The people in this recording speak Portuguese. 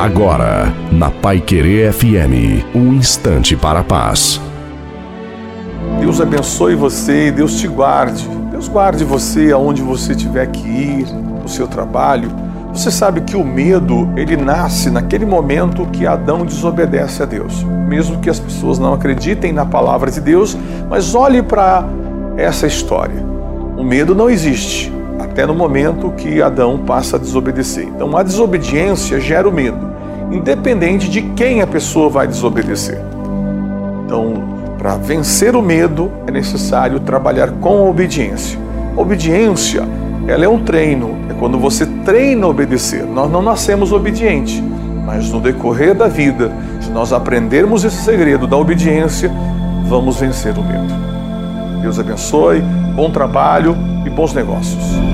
Agora, na Pai Querer FM, um instante para a paz. Deus abençoe você e Deus te guarde. Deus guarde você aonde você tiver que ir, no seu trabalho. Você sabe que o medo, ele nasce naquele momento que Adão desobedece a Deus. Mesmo que as pessoas não acreditem na palavra de Deus, mas olhe para essa história. O medo não existe até no momento que Adão passa a desobedecer. Então a desobediência gera o medo, independente de quem a pessoa vai desobedecer. Então, para vencer o medo é necessário trabalhar com a obediência. A obediência, ela é um treino, é quando você treina a obedecer. Nós não nascemos obedientes, mas no decorrer da vida, se nós aprendermos esse segredo da obediência, vamos vencer o medo. Deus abençoe, bom trabalho e bons negócios.